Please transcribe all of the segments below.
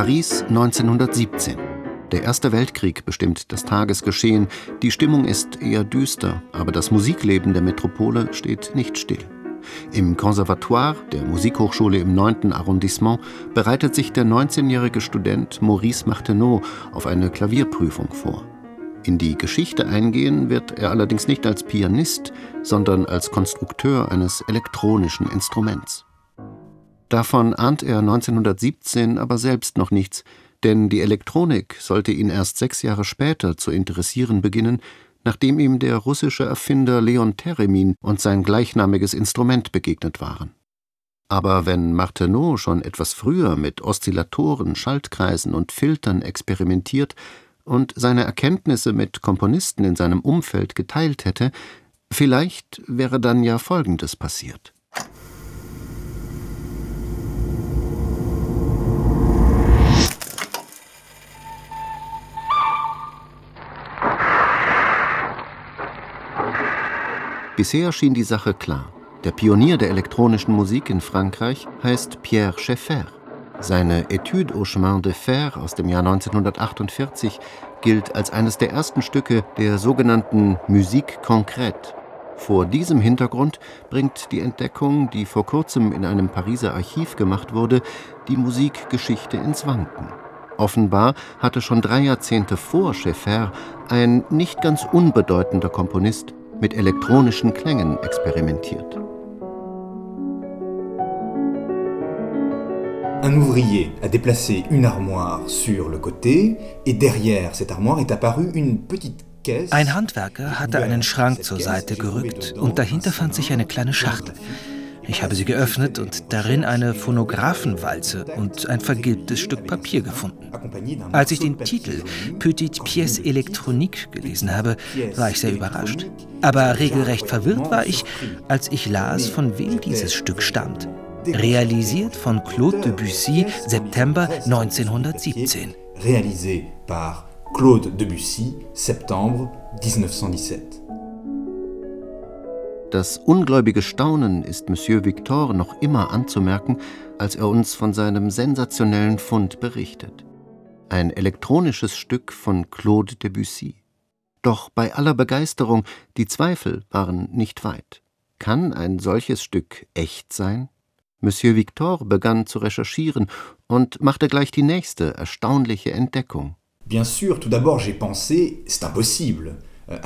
Paris 1917. Der Erste Weltkrieg bestimmt das Tagesgeschehen. Die Stimmung ist eher düster, aber das Musikleben der Metropole steht nicht still. Im Conservatoire der Musikhochschule im 9. Arrondissement bereitet sich der 19-jährige Student Maurice Martineau auf eine Klavierprüfung vor. In die Geschichte eingehen wird er allerdings nicht als Pianist, sondern als Konstrukteur eines elektronischen Instruments. Davon ahnt er 1917 aber selbst noch nichts, denn die Elektronik sollte ihn erst sechs Jahre später zu interessieren beginnen, nachdem ihm der russische Erfinder Leon Theremin und sein gleichnamiges Instrument begegnet waren. Aber wenn Martineau schon etwas früher mit Oszillatoren, Schaltkreisen und Filtern experimentiert und seine Erkenntnisse mit Komponisten in seinem Umfeld geteilt hätte, vielleicht wäre dann ja Folgendes passiert. Bisher schien die Sache klar. Der Pionier der elektronischen Musik in Frankreich heißt Pierre Schaeffer. Seine Étude au chemin de fer aus dem Jahr 1948 gilt als eines der ersten Stücke der sogenannten Musique concrète. Vor diesem Hintergrund bringt die Entdeckung, die vor kurzem in einem Pariser Archiv gemacht wurde, die Musikgeschichte ins Wanken. Offenbar hatte schon drei Jahrzehnte vor Schaeffer ein nicht ganz unbedeutender Komponist mit elektronischen Klängen experimentiert. Un ouvrier a déplacé une armoire sur le côté et derrière cette armoire est apparue une petite ein Handwerker hatte einen Schrank zur Seite gerückt und dahinter fand sich eine kleine Schachtel. Ich habe sie geöffnet und darin eine Phonographenwalze und ein vergilbtes Stück Papier gefunden. Als ich den Titel Petite Pièce électronique gelesen habe, war ich sehr überrascht. Aber regelrecht verwirrt war ich, als ich las, von wem dieses Stück stammt. Realisiert von Claude Debussy, September 1917. Réalisé par Claude Debussy, Septembre 1917. Das ungläubige Staunen ist Monsieur Victor noch immer anzumerken, als er uns von seinem sensationellen Fund berichtet. Ein elektronisches Stück von Claude Debussy. Doch bei aller Begeisterung, die Zweifel waren nicht weit. Kann ein solches Stück echt sein? Monsieur Victor begann zu recherchieren und machte gleich die nächste erstaunliche Entdeckung. Bien sûr, tout d'abord j'ai pensé, c'est impossible. Euh,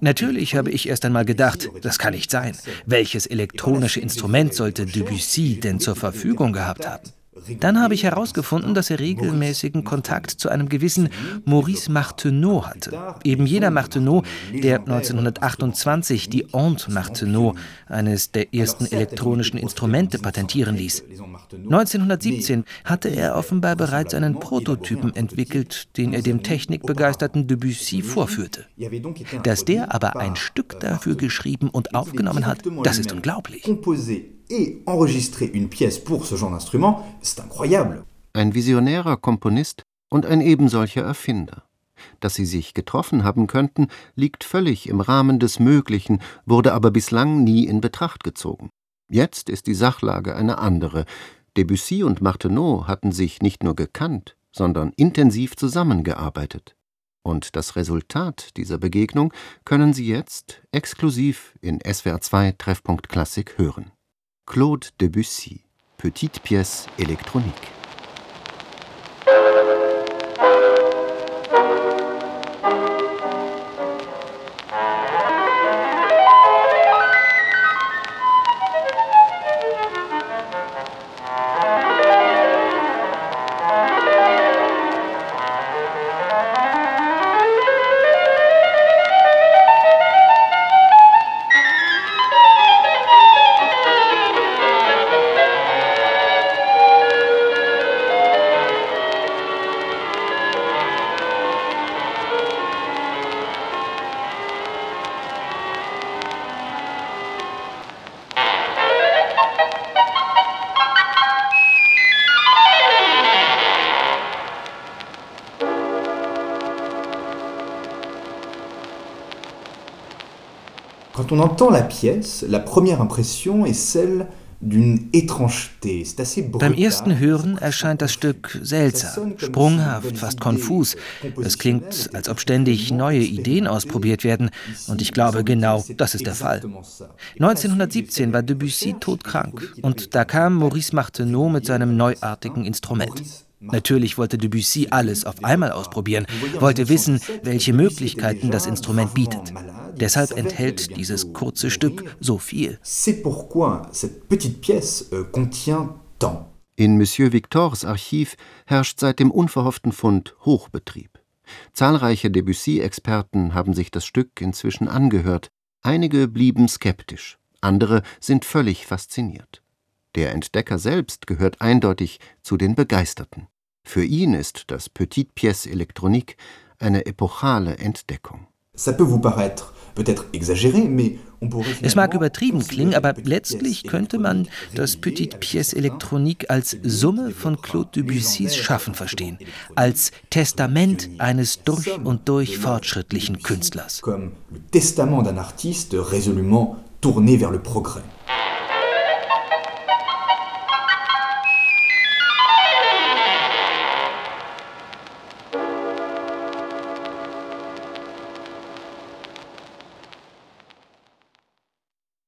Natürlich habe ich erst einmal gedacht, das kann nicht sein. Welches elektronische Instrument sollte Debussy denn zur Verfügung gehabt haben? Dann habe ich herausgefunden, dass er regelmäßigen Kontakt zu einem gewissen Maurice Martineau hatte. Eben jener Martineau, der 1928 die Honte Martineau, eines der ersten elektronischen Instrumente, patentieren ließ. 1917 hatte er offenbar bereits einen Prototypen entwickelt, den er dem technikbegeisterten Debussy vorführte. Dass der aber ein Stück dafür geschrieben und aufgenommen hat, das ist unglaublich et enregistrer une pièce pour ce genre d'instrument, c'est incroyable. Ein visionärer Komponist und ein ebensolcher Erfinder. Dass sie sich getroffen haben könnten, liegt völlig im Rahmen des Möglichen, wurde aber bislang nie in Betracht gezogen. Jetzt ist die Sachlage eine andere. Debussy und Martineau hatten sich nicht nur gekannt, sondern intensiv zusammengearbeitet. Und das Resultat dieser Begegnung können Sie jetzt exklusiv in SWR 2 Treffpunkt Klassik hören. Claude Debussy, Petite pièce électronique. Quand on entend la pièce, la première impression est celle Beim ersten Hören erscheint das Stück seltsam, sprunghaft, fast konfus. Es klingt, als ob ständig neue Ideen ausprobiert werden, und ich glaube, genau das ist der Fall. 1917 war Debussy todkrank, und da kam Maurice Martineau mit seinem neuartigen Instrument. Natürlich wollte Debussy alles auf einmal ausprobieren, wollte wissen, welche Möglichkeiten das Instrument bietet. Deshalb enthält dieses kurze Stück so viel. Euh, In Monsieur Victors Archiv herrscht seit dem unverhofften Fund Hochbetrieb. Zahlreiche Debussy-Experten haben sich das Stück inzwischen angehört. Einige blieben skeptisch, andere sind völlig fasziniert. Der Entdecker selbst gehört eindeutig zu den Begeisterten. Für ihn ist das Petite Pièce électronique eine epochale Entdeckung. Ça peut vous paraître es mag übertrieben klingen, aber letztlich könnte man das Petite Pièce électronique als Summe von Claude Debussys Schaffen verstehen, als Testament eines durch und durch fortschrittlichen Künstlers. Comme le testament d'un artiste résolument tourné vers le progrès.